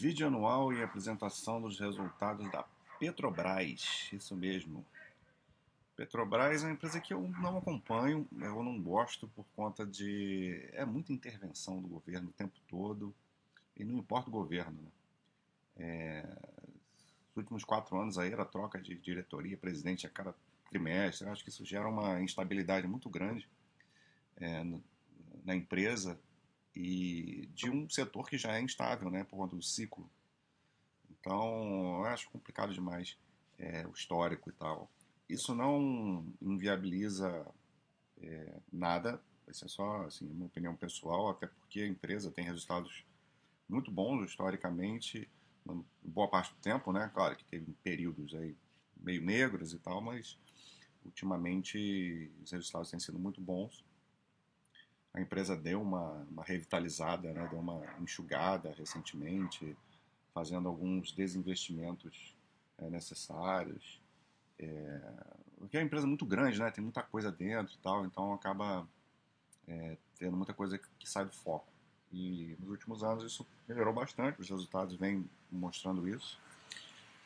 Vídeo anual e apresentação dos resultados da Petrobras. Isso mesmo. Petrobras é uma empresa que eu não acompanho, eu não gosto por conta de. É muita intervenção do governo o tempo todo, e não importa o governo. Né? É... Os últimos quatro anos aí era troca de diretoria, presidente a cada trimestre. Eu acho que isso gera uma instabilidade muito grande é, na empresa e de um setor que já é instável, né, por conta do ciclo. Então, eu acho complicado demais é, o histórico e tal. Isso não inviabiliza é, nada, isso é só assim, uma opinião pessoal, até porque a empresa tem resultados muito bons historicamente, boa parte do tempo, né? Claro que teve períodos aí meio negros e tal, mas ultimamente os resultados têm sido muito bons a empresa deu uma, uma revitalizada, né? deu uma enxugada recentemente, fazendo alguns desinvestimentos é, necessários. É, porque é uma empresa muito grande, né? tem muita coisa dentro e tal, então acaba é, tendo muita coisa que, que sai do foco. E nos últimos anos isso melhorou bastante, os resultados vêm mostrando isso.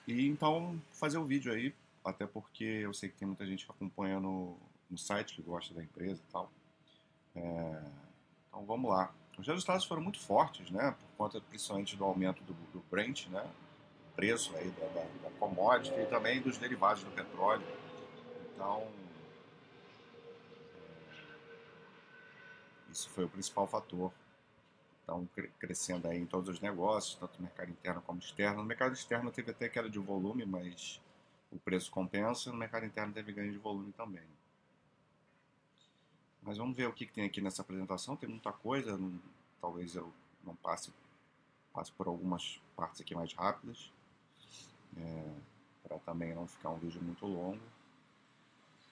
E então fazer o vídeo aí, até porque eu sei que tem muita gente que acompanha no, no site, que gosta da empresa e tal. É, então vamos lá. Os resultados foram muito fortes, né? Por conta principalmente do aumento do, do Brent, né? preço aí da, da, da commodity e também dos derivados do petróleo. Então, isso foi o principal fator. Então, crescendo aí em todos os negócios, tanto no mercado interno como externo. No mercado externo teve até queda de volume, mas o preço compensa. No mercado interno teve ganho de volume também. Mas vamos ver o que, que tem aqui nessa apresentação. Tem muita coisa, não, talvez eu não passe, passe por algumas partes aqui mais rápidas, é, para também não ficar um vídeo muito longo.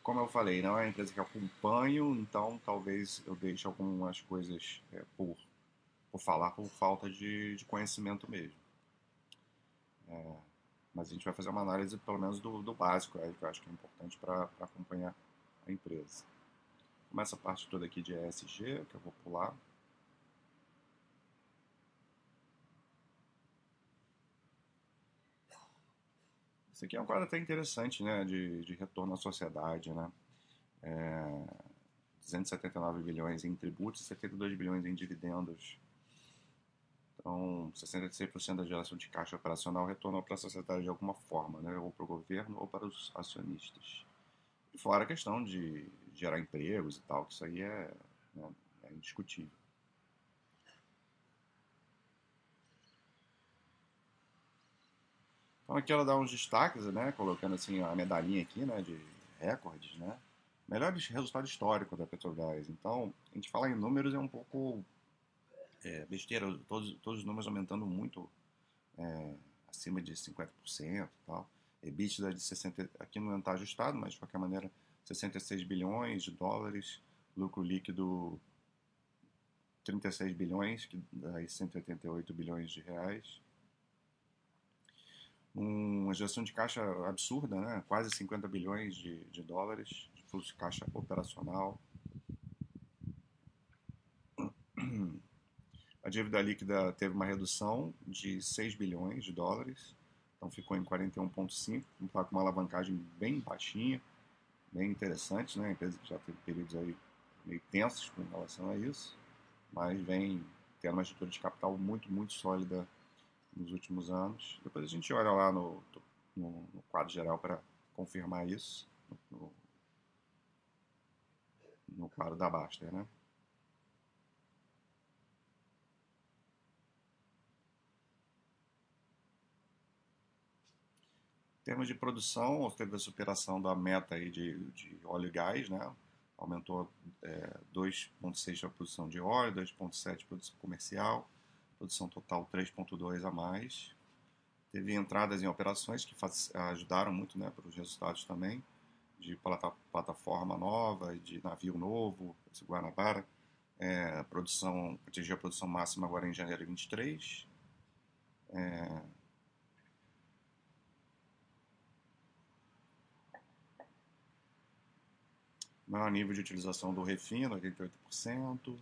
Como eu falei, não é uma empresa que acompanho, então talvez eu deixe algumas coisas é, por, por falar por falta de, de conhecimento mesmo. É, mas a gente vai fazer uma análise pelo menos do, do básico, é, que eu acho que é importante para acompanhar a empresa. Começa a parte toda aqui de ESG, que eu vou pular. Esse aqui é um quadro até interessante, né, de, de retorno à sociedade, né. É, 279 bilhões em tributos e 72 bilhões em dividendos. Então, 66% da geração de caixa operacional retornou para a sociedade de alguma forma, né, ou para o governo ou para os acionistas. Fora a questão de gerar empregos e tal, que isso aí é, né, é indiscutível. Então aqui ela dá uns destaques, né, colocando assim a medalhinha aqui, né, de recordes, né, melhores resultados históricos da Petrobras. Então, a gente falar em números é um pouco é, besteira, todos, todos os números aumentando muito, é, acima de 50% e tal. EBITDA de 60, aqui não está ajustado, mas de qualquer maneira 66 bilhões de dólares, lucro líquido 36 bilhões, que dá 188 bilhões de reais. Uma gestão de caixa absurda, né? quase 50 bilhões de, de dólares de fluxo de caixa operacional. A dívida líquida teve uma redução de 6 bilhões de dólares, então ficou em 41,5, com uma alavancagem bem baixinha bem interessantes, né? A empresa que já teve períodos aí meio tensos com relação a isso, mas vem tendo uma estrutura de capital muito, muito sólida nos últimos anos. Depois a gente olha lá no, no, no quadro geral para confirmar isso, no, no quadro da Baster, né? Em termos de produção, teve a superação da meta aí de, de óleo e gás, né? Aumentou é, 2,6 a produção de óleo, 2,7 produção comercial, produção total 3,2 a mais. Teve entradas em operações que ajudaram muito né, para os resultados também, de plata, plataforma nova, de navio novo, esse Guanabara. É, produção, atingiu a produção máxima agora em janeiro de 23. É, Maior nível de utilização do refino, 88%.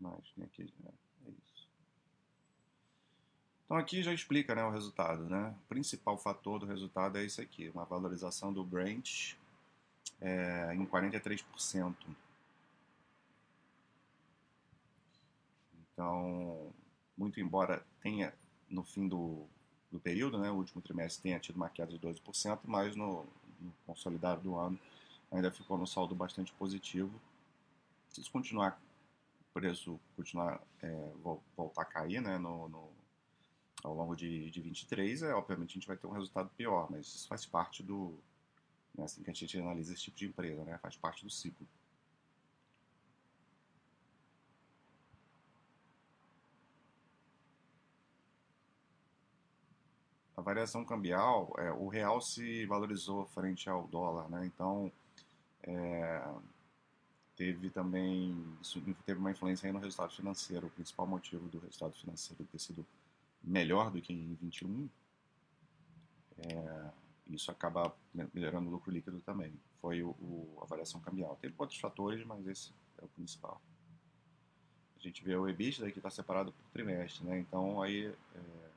mais né, tem aqui, né? é isso. Então aqui já explica né, o resultado, né? O principal fator do resultado é isso aqui, uma valorização do branch é, em 43%. Então, muito embora tenha no fim do, do período, né, o último trimestre tenha tido uma queda de 12%, mas no, no consolidado do ano ainda ficou no saldo bastante positivo. Se isso continuar, o preço continuar é, voltar a cair né, no, no, ao longo de, de 23, é, obviamente a gente vai ter um resultado pior, mas isso faz parte do. Né, assim que a gente analisa esse tipo de empresa, né, faz parte do ciclo. A variação cambial, é, o real se valorizou frente ao dólar, né? Então, é, teve também, isso teve uma influência aí no resultado financeiro. O principal motivo do resultado financeiro ter sido melhor do que em 21, é, isso acaba melhorando o lucro líquido também. Foi o, o, a variação cambial. Teve outros fatores, mas esse é o principal. A gente vê o EBITDA que está separado por trimestre, né? Então aí é,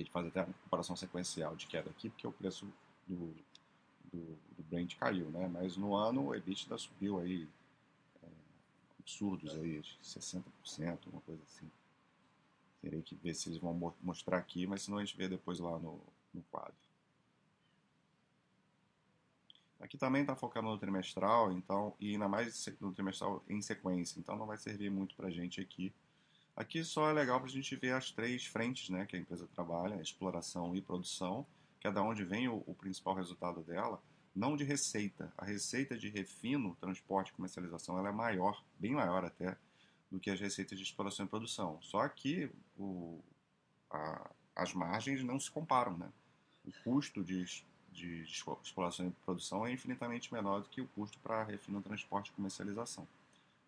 a gente faz até a comparação sequencial de queda aqui, porque o preço do, do, do Brent caiu, né? Mas no ano o EBITDA subiu aí é, absurdos aí, 60%, uma coisa assim. Terei que ver se eles vão mostrar aqui, mas senão a gente vê depois lá no, no quadro. Aqui também está focando no trimestral, então, e ainda mais no trimestral em sequência, então não vai servir muito para gente aqui Aqui só é legal para a gente ver as três frentes né, que a empresa trabalha, exploração e produção, que é da onde vem o, o, principal resultado dela, não de receita. A receita de refino, transporte e comercialização ela é maior, bem maior até, do que as receitas de exploração e produção. Só que o, a, as margens não se comparam. Né? O custo de, de, de exploração e produção é infinitamente menor do que o custo para refino, transporte e comercialização.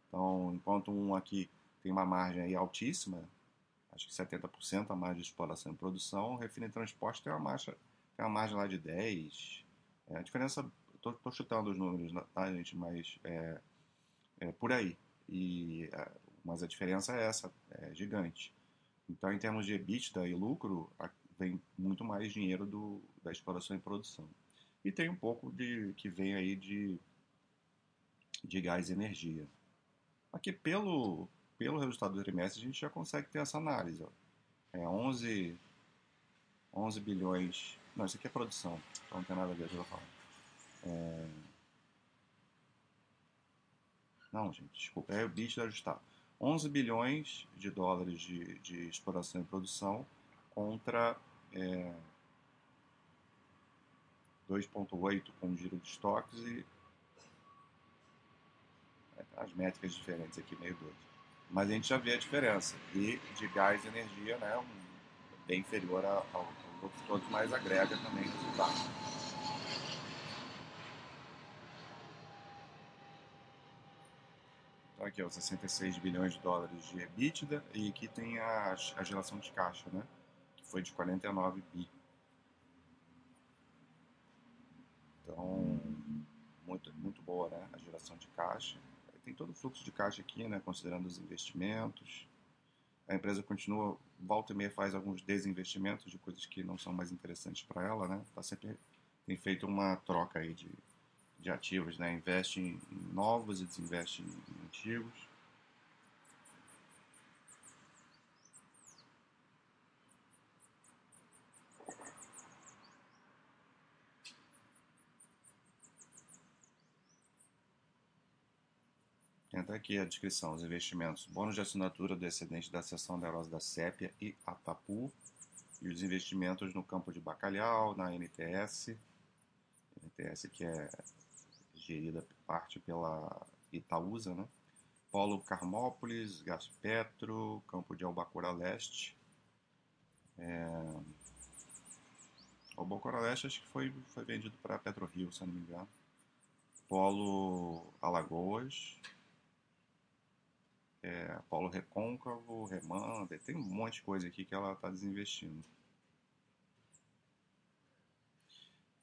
Então, enquanto um aqui tem uma margem aí altíssima, acho que 70% a margem de exploração e produção, refino e transporte tem uma margem, tem uma margem lá de 10%. É, a diferença, estou chutando os números, tá, gente, mas é, é por aí. E, é, mas a diferença é essa, é gigante. Então, em termos de EBITDA e lucro, vem muito mais dinheiro do, da exploração e produção. E tem um pouco de que vem aí de, de gás e energia. Aqui, pelo, pelo resultado do trimestre, a gente já consegue ter essa análise. Ó. É 11, 11 bilhões. Não, isso aqui é produção, então não tem nada a ver com eu falar. É... Não, gente, desculpa, é o bit ajustado. 11 bilhões de dólares de, de exploração e produção contra é, 2,8 com giro de estoques e é, as métricas diferentes aqui, meio doido mas a gente já vê a diferença. E de gás e energia, né, um, bem inferior ao, ao outros todos, mas agrega também resultado. Então aqui, ó, 66 bilhões de dólares de EBITDA e aqui tem a, a geração de caixa, né, que foi de 49 bi. Então, muito, muito boa, né, a geração de caixa tem todo o fluxo de caixa aqui, né, considerando os investimentos. A empresa continua, volta e meia faz alguns desinvestimentos de coisas que não são mais interessantes para ela, né? Tá sempre tem feito uma troca aí de, de ativos, né? Investe em novos e desinveste em antigos. Entra aqui a descrição, os investimentos. Bônus de assinatura do excedente da seção neurosa da Sépia e Atapu. E os investimentos no campo de bacalhau, na NTS. NTS que é gerida parte pela Itaúsa, né? Polo Carmópolis, Gaspetro, Campo de Albacora Leste. É... Albacora Leste acho que foi, foi vendido para PetroRio, se não me engano. Polo Alagoas, é, Paulo Recôncavo, Remanda, tem um monte de coisa aqui que ela está desinvestindo.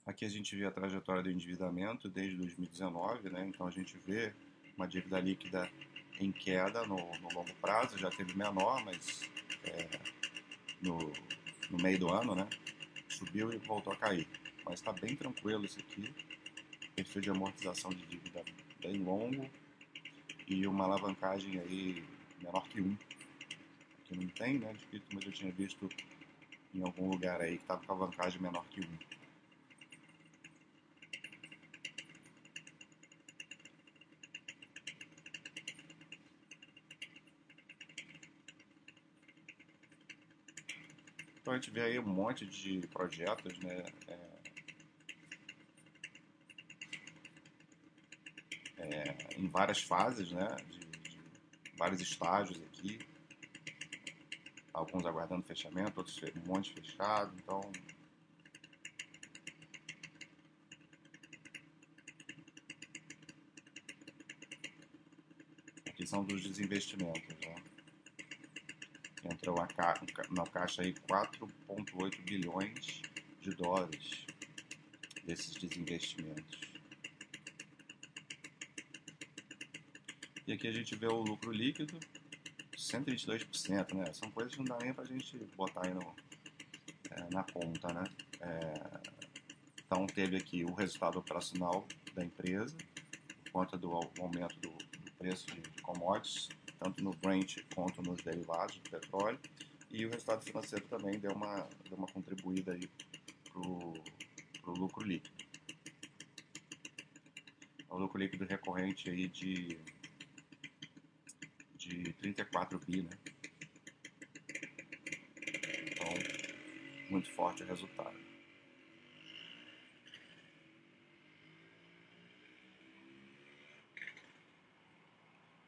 Aqui a gente vê a trajetória do endividamento desde 2019, né? então a gente vê uma dívida líquida em queda no, no longo prazo, já teve menor, mas é, no, no meio do ano, né? Subiu e voltou a cair. Mas está bem tranquilo isso aqui. Perfil de amortização de dívida bem longo e uma alavancagem aí menor que 1. Aqui não tem, né? Difícil, mas eu tinha visto em algum lugar aí que estava com alavancagem menor que 1. Então a gente vê aí um monte de projetos, né? É, em várias fases, né? De, de, vários estágios aqui. Alguns aguardando fechamento, outros um monte fechado. Então aqui são dos desinvestimentos, né? entrou a ca na caixa aí 4,8 bilhões de dólares desses desinvestimentos. E aqui a gente vê o lucro líquido, 122%, né? São coisas que não dá nem para a gente botar aí no, é, na conta, né? É, então teve aqui o resultado operacional da empresa, por conta do aumento do, do preço de commodities, tanto no Brent quanto nos derivados do petróleo. E o resultado financeiro também deu uma, deu uma contribuída aí para o lucro líquido. O lucro líquido recorrente aí de, de 34 bi, né? Então, muito forte o resultado.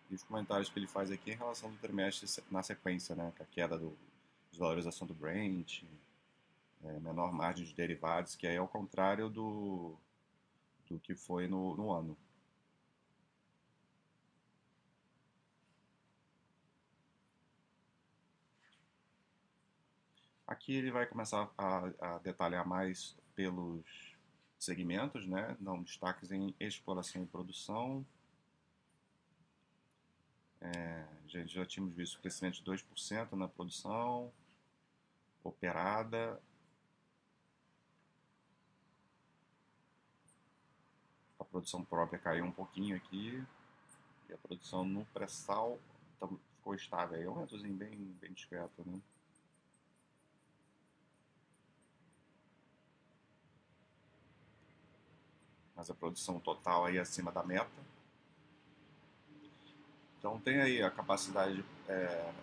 e os comentários que ele faz aqui em relação ao trimestre na sequência, né? Com a queda do, desvalorização do Brent, é, menor margem de derivados, que aí é ao contrário do, do que foi no, no ano. Aqui ele vai começar a, a detalhar mais pelos segmentos, né? Dão destaques em exploração e produção, é, já, já tínhamos visto crescimento de 2% na produção operada. A produção própria caiu um pouquinho aqui. E a produção no pré-sal ficou estável. É um aumentozinho bem, bem discreto, né? Mas a produção total aí acima da meta. Então tem aí a capacidade de, é,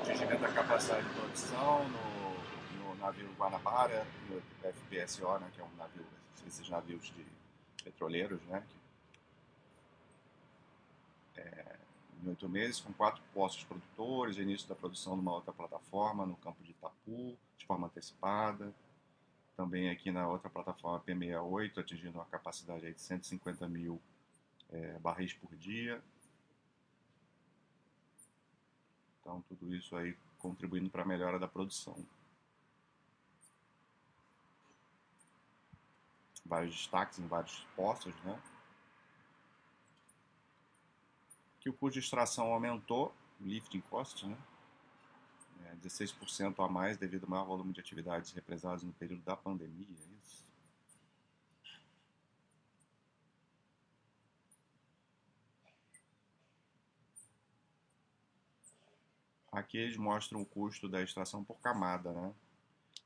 atingimento da capacidade de produção no, no, navio Guanabara, no FPSO, né, que é um navio, esses navios de petroleiros, né, que, é, em oito meses, com quatro postos produtores, início da produção de uma outra plataforma no campo de Itapu, de forma antecipada, também aqui na outra plataforma P68, atingindo uma capacidade de 150 mil é, barris por dia. Então, tudo isso aí contribuindo para a melhora da produção. Vários destaques em vários postos, né? Que o custo de extração aumentou, lifting cost, né? 16% a mais devido ao maior volume de atividades represadas no período da pandemia. É isso. Aqui eles mostram o custo da extração por camada, né?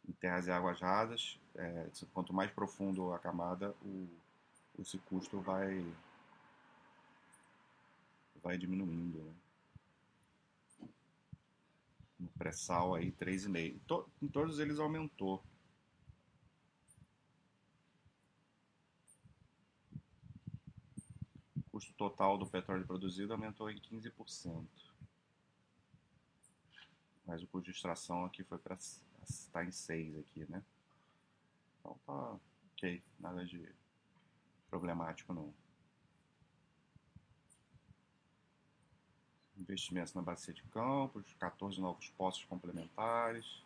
Em terras e águas rasas, é, quanto mais profundo a camada, o, esse custo vai, vai diminuindo. Né? No pré-sal aí 3,5. To, em todos eles aumentou. O custo total do petróleo produzido aumentou em 15%. Mas o custo de extração aqui foi para estar tá em 6 aqui, né? Então tá ok, nada de problemático não. Investimentos na bacia de campos, 14 novos postos complementares,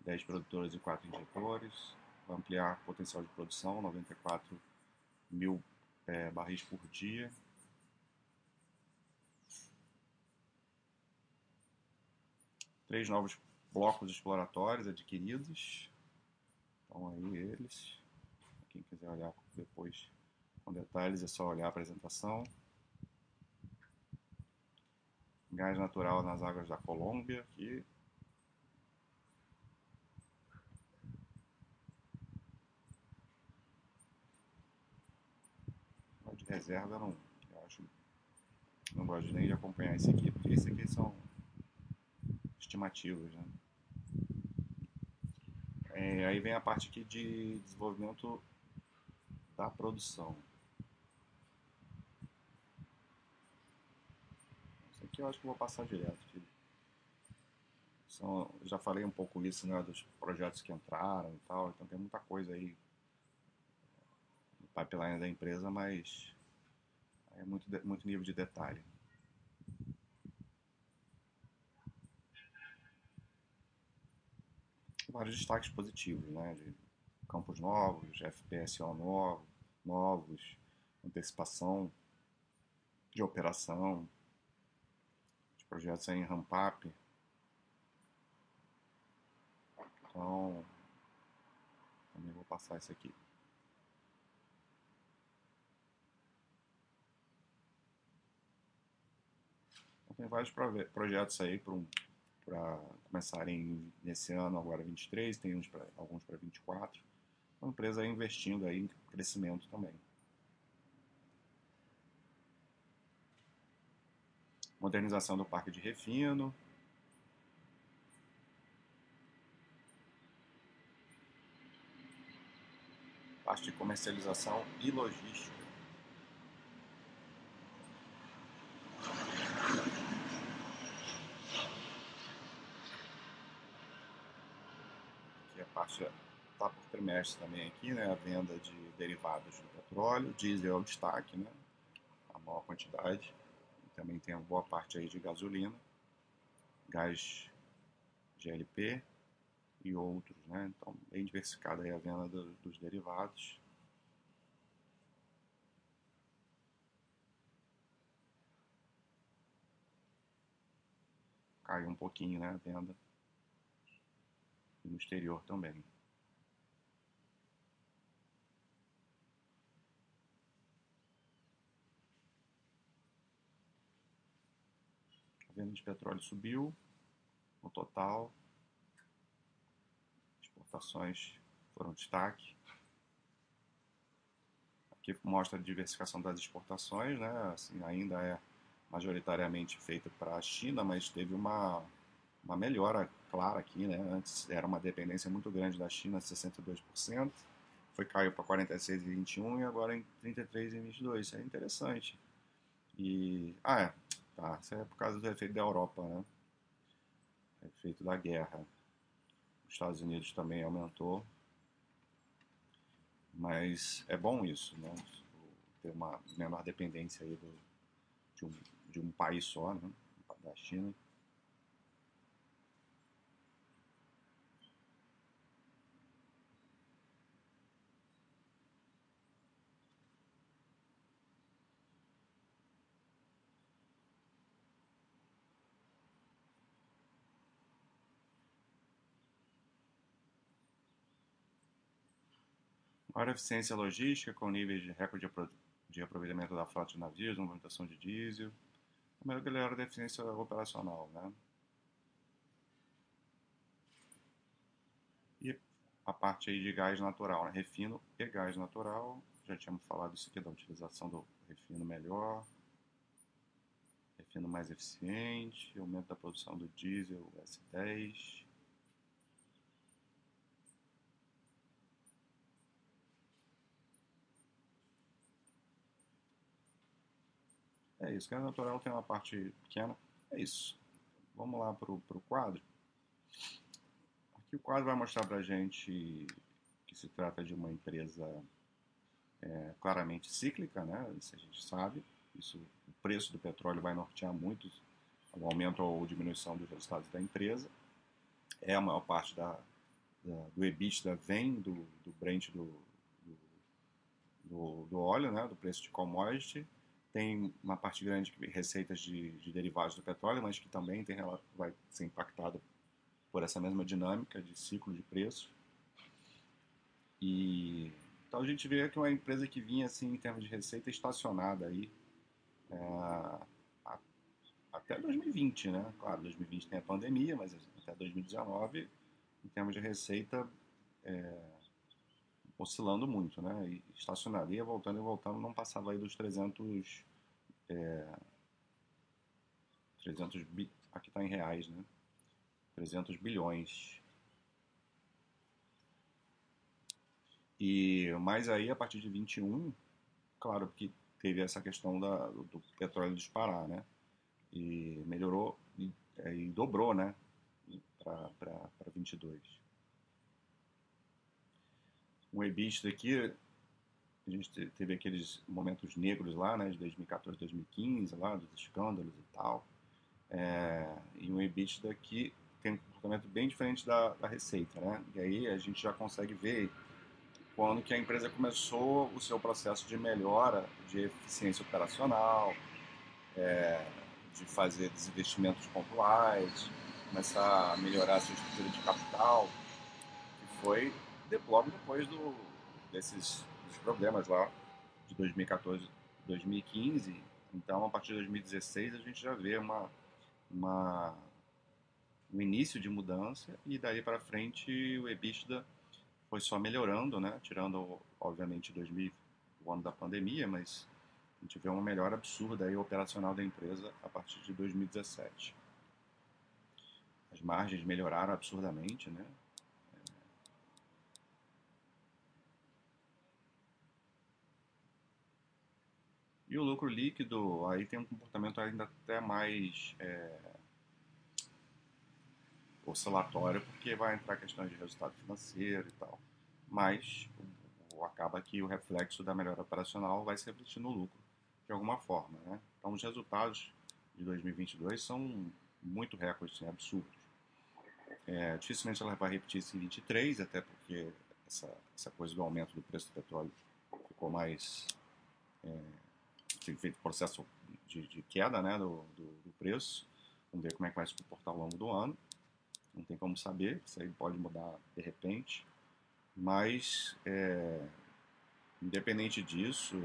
10 produtores e 4 injetores, ampliar potencial de produção, 94 mil é, barris por dia. Três novos blocos exploratórios adquiridos. Estão aí eles. Quem quiser olhar depois com detalhes é só olhar a apresentação. Gás natural nas águas da Colômbia, aqui reserva eu não, eu acho, não gosto nem de acompanhar esse aqui, porque esse aqui são estimativas, né? É, aí vem a parte aqui de desenvolvimento da produção. Isso aqui eu acho que vou passar direto. São, já falei um pouco isso, né, dos projetos que entraram e tal, então tem muita coisa aí no pipeline da empresa, mas é muito, muito nível de detalhe. Vários destaques positivos, né? De campos novos, FPSO novo, novos, antecipação de operação, projetos em ramp-up. Então, também vou passar isso aqui. tem vários projetos aí para começarem nesse ano, agora 23, tem uns pra, alguns para 24. Uma empresa aí investindo aí em crescimento também. Modernização do parque de refino. Parte de comercialização e logística. parte está por trimestre também aqui, né? A venda de derivados do petróleo, diesel é o destaque, né? A maior quantidade. Também tem uma boa parte aí de gasolina, gás GLP e outros, né? Então, bem diversificada aí a venda do, dos derivados. Caiu um pouquinho, né? A venda no exterior também. Venda de petróleo subiu no total. Exportações foram destaque. Aqui mostra a diversificação das exportações, né? Assim, ainda é majoritariamente feita para a China, mas teve uma, uma melhora clara aqui, né? Antes era uma dependência muito grande da China, 62%, foi caiu para 46,21 e agora em 33,22. Isso é interessante. E ah, é, tá, isso é por causa do efeito da Europa, né? Efeito da guerra. Os Estados Unidos também aumentou. Mas é bom isso, né? Ter uma menor dependência aí do, de, um, de um país só, né? Da China. Maior eficiência logística, com níveis de recorde de aproveitamento da frota de navios, movimentação de diesel. A melhor melhora da eficiência operacional. Né? E a parte aí de gás natural, né? refino e gás natural. Já tínhamos falado isso aqui da utilização do refino melhor, refino mais eficiente, aumento da produção do diesel S10. É isso, gás natural tem uma parte pequena. É isso. Vamos lá para o quadro. Aqui o quadro vai mostrar para a gente que se trata de uma empresa é, claramente cíclica, né? Isso a gente sabe. Isso, o preço do petróleo vai nortear muito o aumento ou diminuição dos resultados da empresa. É a maior parte da, da do EBITDA vem do, do Brent do, do, do óleo, né, do preço de commodity. Tem uma parte grande de receitas de, de derivados do petróleo, mas que também tem, vai ser impactada por essa mesma dinâmica de ciclo de preço. E então a gente vê que uma empresa que vinha assim em termos de receita estacionada aí é, a, até 2020, né? Claro, 2020 tem a pandemia, mas até 2019 em termos de receita é, oscilando muito, né? Estacionaria, voltando e voltando, não passava aí dos 300, é, 300 bi, aqui está em reais, né? 300 bilhões. E mais aí a partir de 21, claro que teve essa questão da, do petróleo disparar, né? E melhorou e, é, e dobrou, né? Para 22 um EBITDA aqui, a gente teve aqueles momentos negros lá, né, de 2014, 2015, lá, dos escândalos e tal. É, e um EBITDA que tem um comportamento bem diferente da, da receita, né? E aí a gente já consegue ver quando que a empresa começou o seu processo de melhora de eficiência operacional, é, de fazer desinvestimentos pontuais, começar a melhorar a sua estrutura de capital, que foi logo depois do, desses problemas lá de 2014, 2015. Então, a partir de 2016, a gente já vê uma, uma, um início de mudança e daí para frente o EBITDA foi só melhorando, né? Tirando, obviamente, 2000, o ano da pandemia, mas a gente vê uma melhora absurda aí operacional da empresa a partir de 2017. As margens melhoraram absurdamente, né? E o lucro líquido aí tem um comportamento ainda até mais é, oscilatório, porque vai entrar questões de resultado financeiro e tal. Mas acaba que o reflexo da melhora operacional vai se refletir no lucro, de alguma forma. Né? Então, os resultados de 2022 são muito recordes, assim, absurdos. É, dificilmente ela vai repetir isso em 23, até porque essa, essa coisa do aumento do preço do petróleo ficou mais é, feito processo de, de queda né, do, do, do, preço. Vamos ver como é que vai se comportar ao longo do ano. Não tem como saber, isso aí pode mudar de repente. Mas, é, independente disso,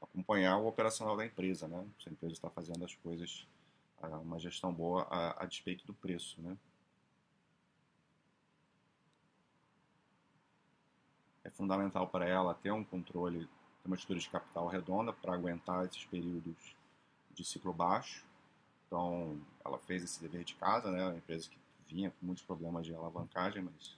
acompanhar o operacional da empresa, né? Se a empresa está fazendo as coisas, uma gestão boa a, a despeito do preço, né? É fundamental para ela ter um controle uma estrutura de capital redonda para aguentar esses períodos de ciclo baixo. Então, ela fez esse dever de casa, né? Uma empresa que vinha com muitos problemas de alavancagem, mas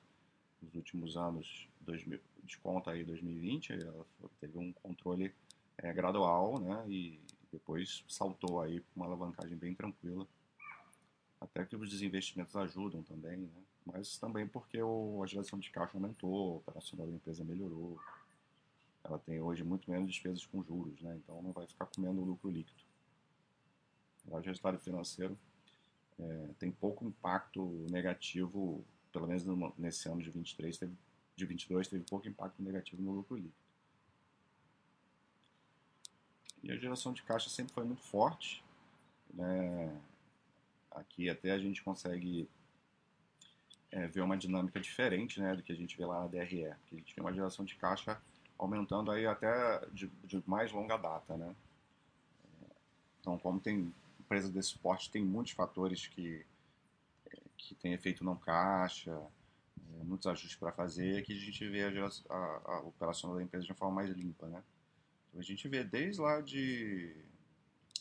nos últimos anos, 2000, desconta aí 2020, ela teve um controle é, gradual, né? E depois saltou aí com uma alavancagem bem tranquila. Até que os desinvestimentos ajudam também, né? Mas também porque o, a geração de caixa aumentou, o operacional da empresa melhorou ela tem hoje muito menos despesas com juros, né? então não vai ficar comendo o lucro líquido. O resultado financeiro é, tem pouco impacto negativo, pelo menos nesse ano de 23 teve, de 22 teve pouco impacto negativo no lucro líquido. E a geração de caixa sempre foi muito forte. Né? Aqui até a gente consegue é, ver uma dinâmica diferente né, do que a gente vê lá na DRE. Que a gente vê uma geração de caixa aumentando aí até de, de mais longa data, né? Então, como tem empresa desse porte, tem muitos fatores que que tem efeito não caixa, é, muitos ajustes para fazer, que a gente vê a, a, a operação da empresa de uma forma mais limpa, né? Então, a gente vê desde lá de,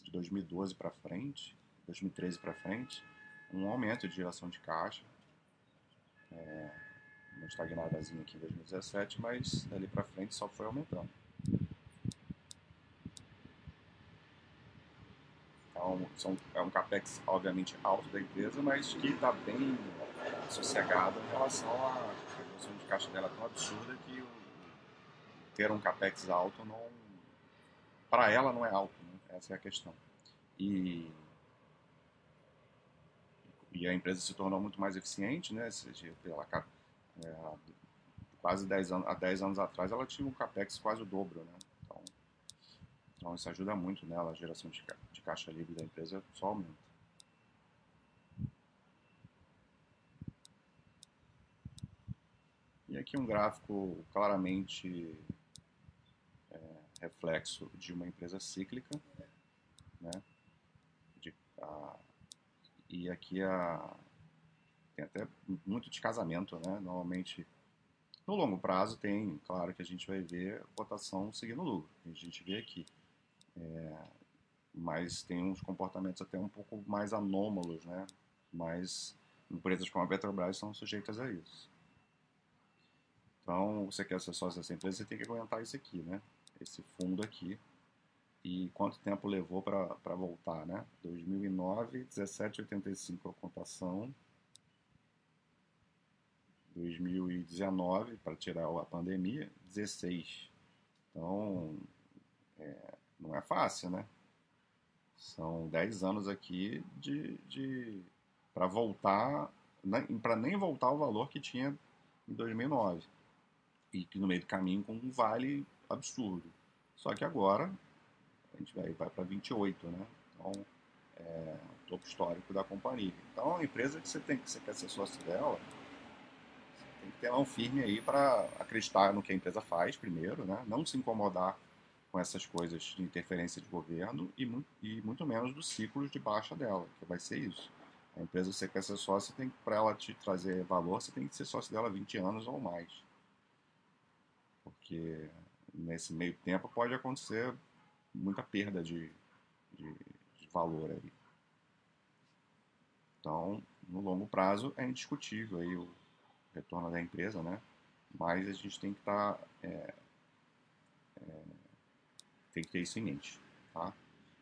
de 2012 para frente, 2013 para frente, um aumento de geração de caixa. É, uma estagnadazinha aqui em 2017, mas dali para frente só foi aumentando. Então, é um capex obviamente alto da empresa, mas que está bem sossegado em relação à redução de caixa dela tão absurda que ter um capex alto não para ela não é alto, né? essa é a questão. E e a empresa se tornou muito mais eficiente, né? Seja pela é, quase 10 anos, há 10 anos atrás, ela tinha um capex quase o dobro, né? Então, então isso ajuda muito nela, a geração de, de caixa livre da empresa só aumenta. E aqui um gráfico claramente é, reflexo de uma empresa cíclica, né? De, a, e aqui a, tem até muito de casamento, né? Normalmente, no longo prazo tem, claro que a gente vai ver cotação seguindo lucro, a gente vê aqui. É, mas tem uns comportamentos até um pouco mais anômalos, né? Mas empresas como a Petrobras são sujeitas a isso. Então, você quer ser sócio dessa empresa, você tem que aguentar isso aqui, né? Esse fundo aqui. E quanto tempo levou para voltar, né? 2009, 17,85 a cotação. 2019, para tirar a pandemia, 16. Então, é, não é fácil, né? São 10 anos aqui de, de para voltar, para nem voltar ao valor que tinha em 2009 e que no meio do caminho com um vale absurdo. Só que agora a gente vai, vai para 28, né? Então, é topo histórico da companhia. Então, a empresa que você tem que você quer ser sócio dela, que ter mão firme aí para acreditar no que a empresa faz primeiro, né? Não se incomodar com essas coisas de interferência de governo e, e muito menos dos ciclos de baixa dela, que vai ser isso. A empresa você quer ser sócio, para ela te trazer valor, você tem que ser sócio dela 20 anos ou mais porque nesse meio tempo pode acontecer muita perda de, de, de valor aí. Então, no longo prazo é indiscutível aí o retorno da empresa, né? Mas a gente tem que estar tá, é, é, tem que ter isso em mente, tá?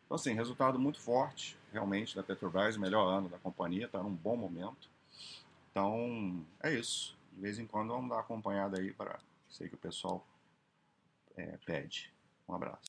Então, assim, resultado muito forte, realmente, da Petrobras, melhor ano da companhia, está num bom momento. Então, é isso. De vez em quando vamos dar acompanhada aí para Sei que o pessoal é, pede. Um abraço.